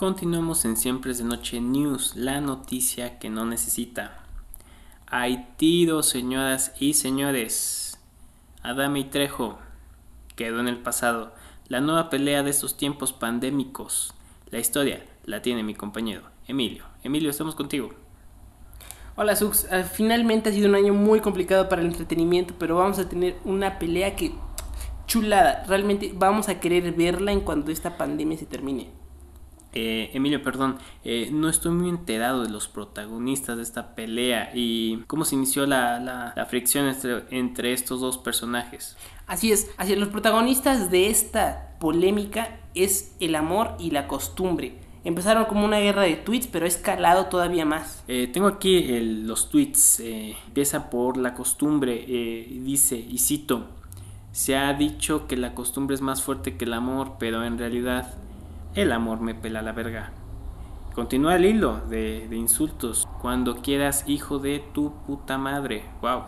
Continuamos en Siempre es de Noche News, la noticia que no necesita. Hay señoras y señores. Adame y Trejo quedó en el pasado. La nueva pelea de estos tiempos pandémicos. La historia la tiene mi compañero Emilio. Emilio, estamos contigo. Hola Sux, Ah, finalmente ha sido un año muy complicado para el entretenimiento, pero vamos a tener una pelea que chulada, realmente vamos a querer verla en cuando esta pandemia se termine. Eh, Emilio, perdón, eh, no estoy muy enterado de los protagonistas de esta pelea y cómo se inició la, la- la fricción entre, entre estos dos personajes. Así es, así es, los protagonistas de esta polémica es el amor y la costumbre. Empezaron como una guerra de tweets, pero ha escalado todavía más. Eh, tengo aquí el- los tweets. eh, empieza por la costumbre. eh, dice, y cito, se ha dicho que la costumbre es más fuerte que el amor, pero en realidad el amor me pela la verga. Continúa el hilo de, insultos. Cuando quieras, hijo de tu puta madre. Wow.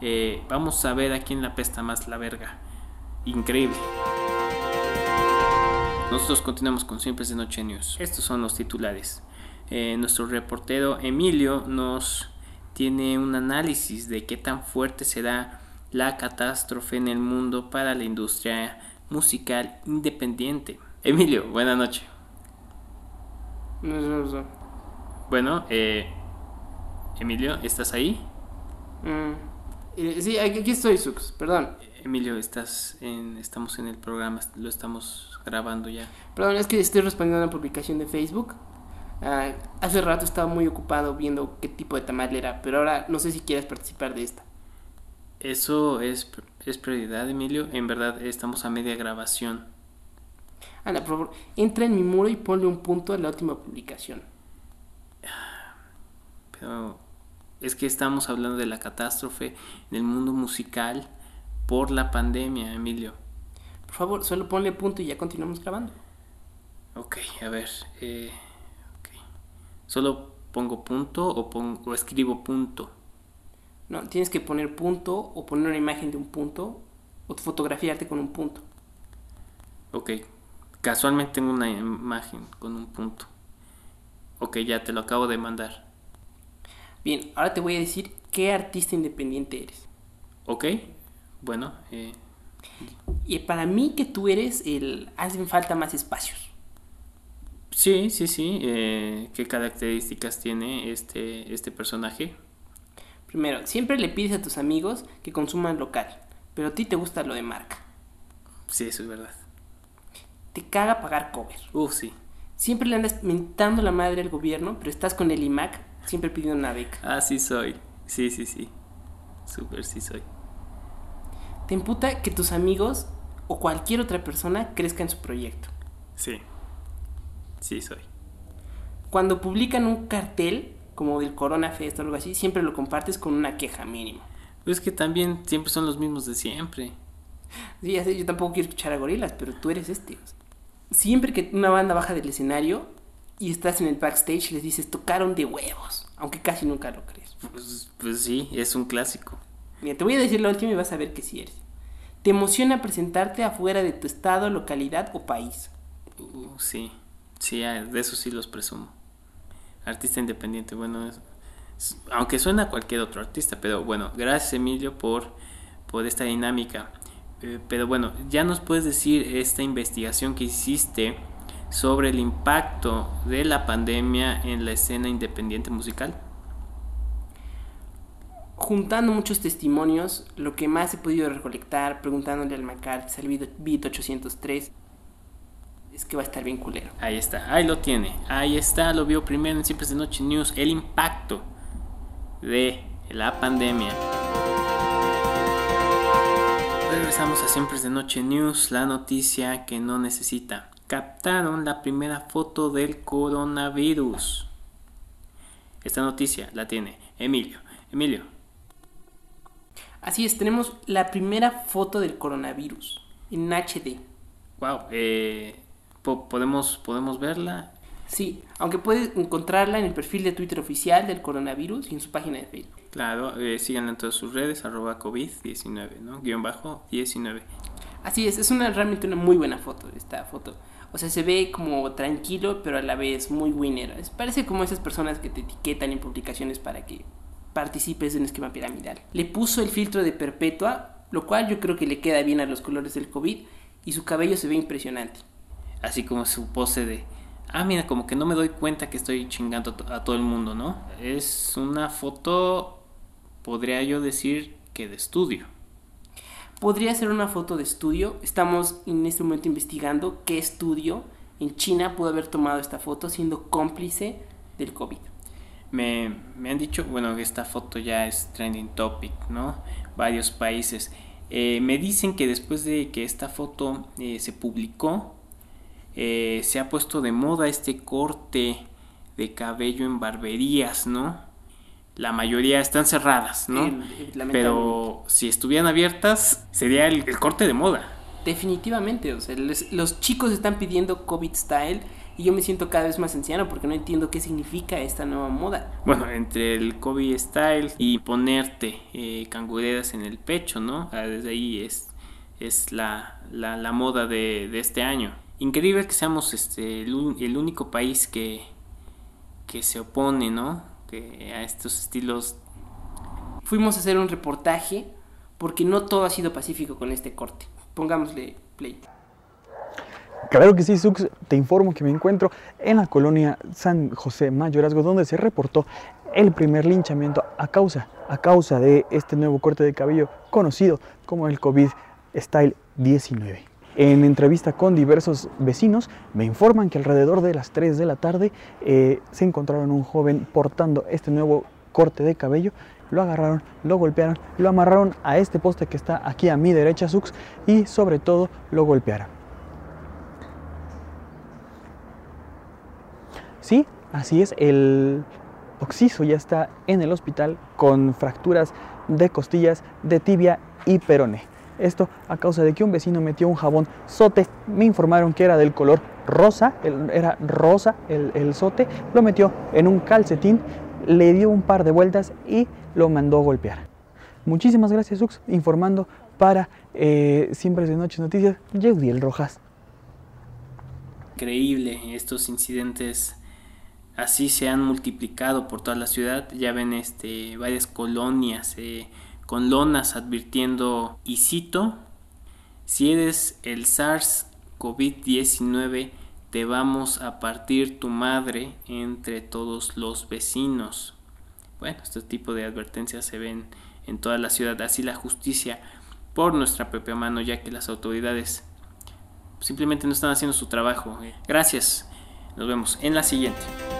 Eh, vamos a ver a quién la pesta más la verga. Increíble. Nosotros continuamos con Siempre de Noche News. Estos son los titulares. Eh, nuestro reportero Emilio nos tiene un análisis de qué tan fuerte será la catástrofe en el mundo para la industria musical independiente. Emilio, buena noche. Bueno, eh, Emilio, ¿estás ahí? Mm, eh, sí, aquí aquí estoy, Sux, perdón. Emilio, estás en, estamos en el programa, lo estamos grabando ya. Perdón, es que estoy respondiendo a una publicación de Facebook. Ah, hace rato estaba muy ocupado viendo qué tipo de tamal era, pero ahora no sé si quieres participar de esta. Eso es, es prioridad, Emilio. En verdad, estamos a media grabación. Ana, por favor, entra en mi muro y ponle un punto a la última publicación. Pero es que estamos hablando de la catástrofe en el mundo musical por la pandemia, Emilio. Por favor, solo ponle punto y ya continuamos grabando. Ok, a ver. eh. ¿Solo pongo punto o, pon- o escribo punto? No, tienes que poner punto o poner una imagen de un punto o fotografiarte con un punto. Ok. Casualmente tengo una imagen con un punto. Ok, ya te lo acabo de mandar. Bien, ahora te voy a decir qué artista independiente eres. Ok. Bueno, eh, Y para mí que tú eres el... Hacen falta más espacios. sí, sí, sí. eh, ¿Qué características tiene este, este personaje? Primero, siempre le pides a tus amigos que consuman local, pero a ti te gusta lo de marca. Sí, eso es verdad. Te caga pagar cover. Uf, sí. Siempre le andas mentando la madre al gobierno, pero estás con el IMAC siempre pidiendo una beca. Ah, sí soy. Sí, sí, sí. Súper sí soy. Te imputa que tus amigos o cualquier otra persona crezca en su proyecto. Sí. Sí soy. Cuando publican un cartel, como del Corona Fest o algo así, siempre lo compartes con una queja mínima. Pero es que también siempre son los mismos de siempre. Sí, ya sé, yo tampoco quiero escuchar a gorilas, pero tú eres este. Siempre que una banda baja del escenario y estás en el backstage, les dices, tocaron de huevos, aunque casi nunca lo crees. Pues, pues sí, es un clásico. Mira, te voy a decir la última y vas a ver que sí eres. Te emociona presentarte afuera de tu estado, localidad o país. Uh, sí. Sí, de eso sí los presumo. Artista independiente, bueno, es- es- aunque suena a cualquier otro artista, pero bueno, gracias Emilio por, por esta dinámica. Eh, pero bueno, ya nos puedes decir esta investigación que hiciste sobre el impacto de la pandemia en la escena independiente musical. Juntando muchos testimonios, lo que más he podido recolectar, preguntándole al McCarthy, al Beat- Beat 803, es que va a estar bien culero. Ahí está, ahí lo tiene, ahí está, lo vio primero en Siempre de Noche News, el impacto de la pandemia. Regresamos a Siempre es de Noche News, la noticia que no necesita. Captaron la primera foto del coronavirus. Esta noticia la tiene Emilio. Emilio, Así es, tenemos la primera foto del coronavirus en HD. wow, eh, po- podemos, podemos verla. Sí, aunque puedes encontrarla en el perfil de Twitter oficial del coronavirus y en su página de Facebook. Claro, eh, síganla en todas sus redes, arroba COVID-19, ¿no? Guión bajo 19. Así es, es una realmente una muy buena foto esta foto. O sea, se ve como tranquilo, pero a la vez muy winner. Parece como esas personas que te etiquetan en publicaciones para que participes en un esquema piramidal. Le puso el filtro de perpetua, lo cual yo creo que le queda bien a los colores del COVID y su cabello se ve impresionante. Así como su pose de, ah, mira, como que no me doy cuenta que estoy chingando a todo el mundo, ¿no? Es una foto, podría yo decir que de estudio. Podría ser una foto de estudio. Estamos en este momento investigando qué estudio en China pudo haber tomado esta foto siendo cómplice del COVID. Me, han dicho, bueno, que esta foto ya es trending topic, ¿no? Varios países. Eh, me dicen que después de que esta foto eh, se publicó, eh, se ha puesto de moda este corte de cabello en barberías, ¿no? la mayoría están cerradas, ¿no? Pero si estuvieran abiertas, sería el, corte de moda. Definitivamente, o sea, los chicos están pidiendo COVID style y yo me siento cada vez más anciano porque no entiendo qué significa esta nueva moda. Bueno, entre el COVID style y ponerte eh, cangureras en el pecho, ¿no? Ah, desde ahí es, es la, la, moda de, de, este año. Increíble que seamos este, el, único país que, que se opone, ¿no? que a estos estilos. Fuimos a hacer un reportaje porque no todo ha sido pacífico con este corte. Pongámosle play. Claro que sí, Sux, te informo que me encuentro en la colonia San José Mayorazgo, donde se reportó el primer linchamiento a causa, a causa de este nuevo corte de cabello conocido como el COVID Style 19. En entrevista con diversos vecinos, me informan que alrededor de las 3 de la tarde eh, se encontraron un joven portando este nuevo corte de cabello. Lo agarraron, lo golpearon, lo amarraron a este poste que está aquí a mi derecha, Sux, y sobre todo lo golpearon. Sí, así es, el Oxiso ya está en el hospital con fracturas de costillas, de tibia y perone. Esto a causa de que un vecino metió un jabón sote. Me informaron que era del color rosa, era rosa el, el sote. Lo metió en un calcetín, le dio un par de vueltas y lo mandó golpear. Muchísimas gracias, Ux, informando para eh, Siempre de Noches Noticias, el Rojas. Increíble, estos incidentes así se han multiplicado por toda la ciudad. Ya ven este, varias colonias. Eh, con lonas advirtiendo, y cito, si eres el SARS COVID-19, te vamos a partir tu madre entre todos los vecinos. Bueno, este tipo de advertencias se ven en toda la ciudad, así la justicia por nuestra propia mano, ya que las autoridades simplemente no están haciendo su trabajo. Gracias, nos vemos en la siguiente.